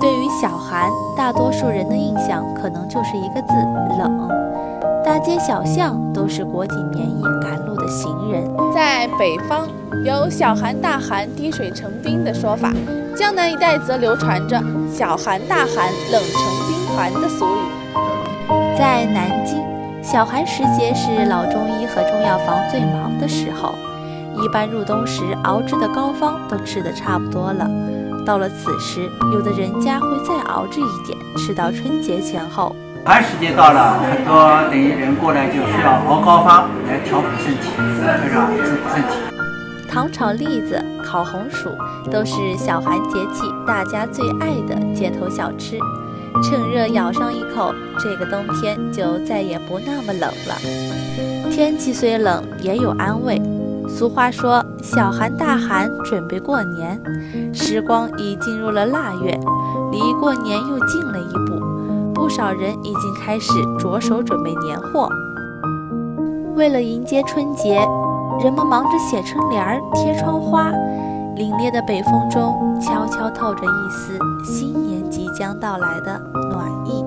对于小寒，大多数人的印象可能就是一个字“冷”。大街小巷都是裹紧棉衣赶路的行人。在北方有“小寒大寒，滴水成冰”的说法，江南一带则流传着“小寒大寒，冷成冰团”的俗语。在南京，小寒时节是老中医和中药房最忙的时候，一般入冬时熬制的膏方都吃得差不多了。到了此时，有的人家会再熬制一点，吃到春节前后。寒时节到了，很多等于人过来就需要熬膏方来调补身体，是吧？滋补身体。糖炒栗子、烤红薯都是小寒节气大家最爱的街头小吃。趁热咬上一口，这个冬天就再也不那么冷了。天气虽冷，也有安慰。俗话说：“小寒大寒，准备过年。”时光已进入了腊月，离过年又近了一步。不少人已经开始着手准备年货。为了迎接春节，人们忙着写春联、贴窗花。凛冽的北风中，悄悄透着一丝新年即将到来的暖意。